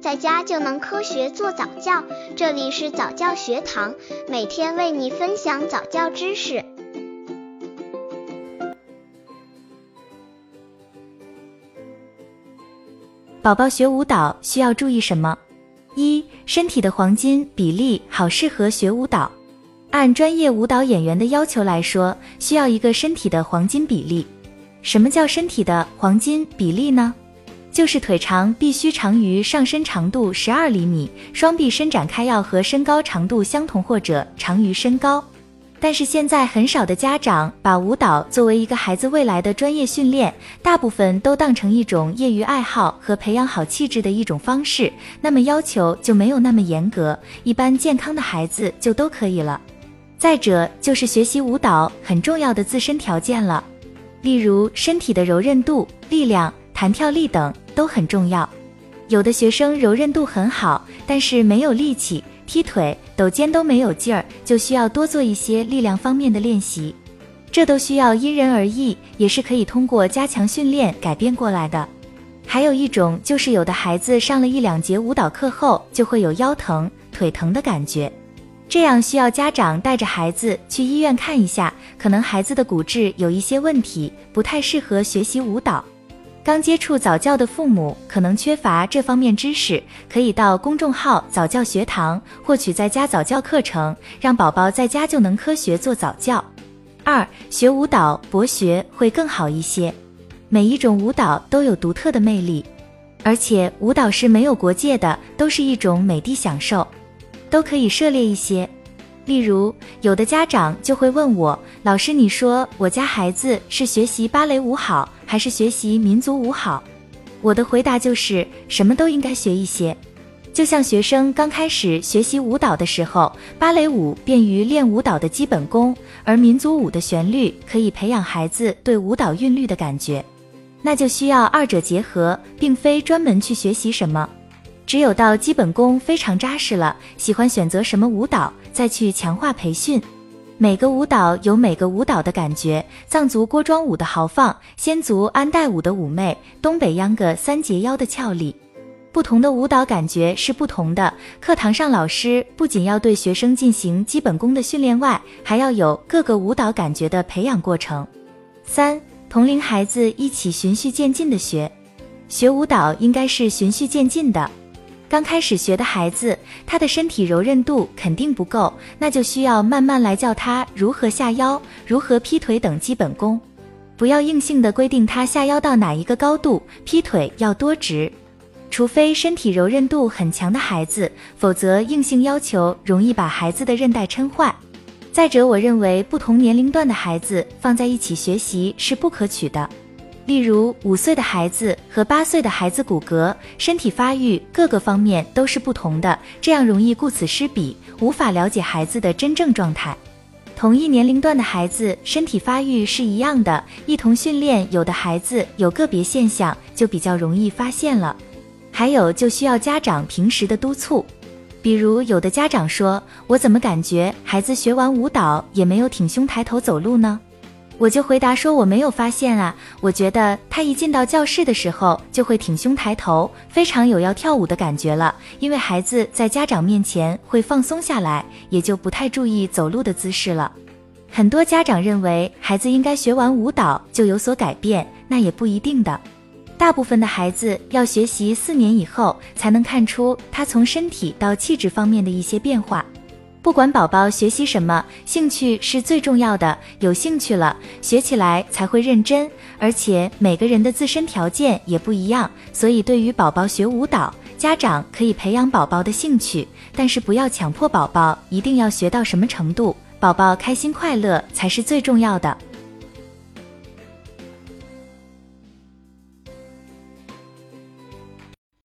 在家就能科学做早教。这里是早教学堂，每天为你分享早教知识。宝宝学舞蹈需要注意什么？一、身体的黄金比例好，适合学舞蹈。按专业舞蹈演员的要求来说，需要一个身体的黄金比例。什么叫身体的黄金比例呢？就是腿长必须长于上身长度十二厘米，双臂伸展开要和身高长度相同或者长于身高。但是现在很少的家长把舞蹈作为一个孩子未来的专业训练，大部分都当成一种业余爱好和培养好气质的一种方式，那么要求就没有那么严格，一般健康的孩子就都可以了。再者就是学习舞蹈很重要的自身条件了，例如身体的柔韧度、力量、弹跳力等都很重要。有的学生柔韧度很好，但是没有力气，踢腿、抖肩都没有劲儿，就需要多做一些力量方面的练习。这都需要因人而异，也是可以通过加强训练改变过来的。还有一种就是有的孩子上了一两节舞蹈课后，就会有腰疼、腿疼的感觉。这样需要家长带着孩子去医院看一下，可能孩子的骨质有一些问题，不太适合学习舞蹈。刚接触早教的父母可能缺乏这方面知识，可以到公众号早教学堂获取在家早教课程，让宝宝在家就能科学做早教。二、学舞蹈博学会更好一些。每一种舞蹈都有独特的魅力，而且舞蹈是没有国界的，都是一种美的享受。都可以涉猎一些，例如有的家长就会问我，老师，你说我家孩子是学习芭蕾舞好，还是学习民族舞好？我的回答就是什么都应该学一些。就像学生刚开始学习舞蹈的时候，芭蕾舞便于练舞蹈的基本功，而民族舞的旋律可以培养孩子对舞蹈韵律的感觉，那就需要二者结合，并非专门去学习什么。只有到基本功非常扎实了，喜欢选择什么舞蹈，再去强化培训。每个舞蹈有每个舞蹈的感觉，藏族锅庄舞的豪放，先族安代舞的妩媚，东北秧歌三节腰的俏丽。不同的舞蹈感觉是不同的。课堂上，老师不仅要对学生进行基本功的训练外，还要有各个舞蹈感觉的培养过程。三，同龄孩子一起循序渐进的学，学舞蹈应该是循序渐进的。刚开始学的孩子，他的身体柔韧度肯定不够，那就需要慢慢来教他如何下腰、如何劈腿等基本功。不要硬性的规定他下腰到哪一个高度，劈腿要多直。除非身体柔韧度很强的孩子，否则硬性要求容易把孩子的韧带抻坏。再者，我认为不同年龄段的孩子放在一起学习是不可取的。例如，五岁的孩子和八岁的孩子骨骼、身体发育各个方面都是不同的，这样容易顾此失彼，无法了解孩子的真正状态。同一年龄段的孩子身体发育是一样的，一同训练，有的孩子有个别现象就比较容易发现了。还有就需要家长平时的督促，比如有的家长说：“我怎么感觉孩子学完舞蹈也没有挺胸抬头走路呢？”我就回答说我没有发现啊，我觉得他一进到教室的时候就会挺胸抬头，非常有要跳舞的感觉了。因为孩子在家长面前会放松下来，也就不太注意走路的姿势了。很多家长认为孩子应该学完舞蹈就有所改变，那也不一定的。大部分的孩子要学习四年以后才能看出他从身体到气质方面的一些变化。不管宝宝学习什么，兴趣是最重要的。有兴趣了，学起来才会认真。而且每个人的自身条件也不一样，所以对于宝宝学舞蹈，家长可以培养宝宝的兴趣，但是不要强迫宝宝一定要学到什么程度。宝宝开心快乐才是最重要的。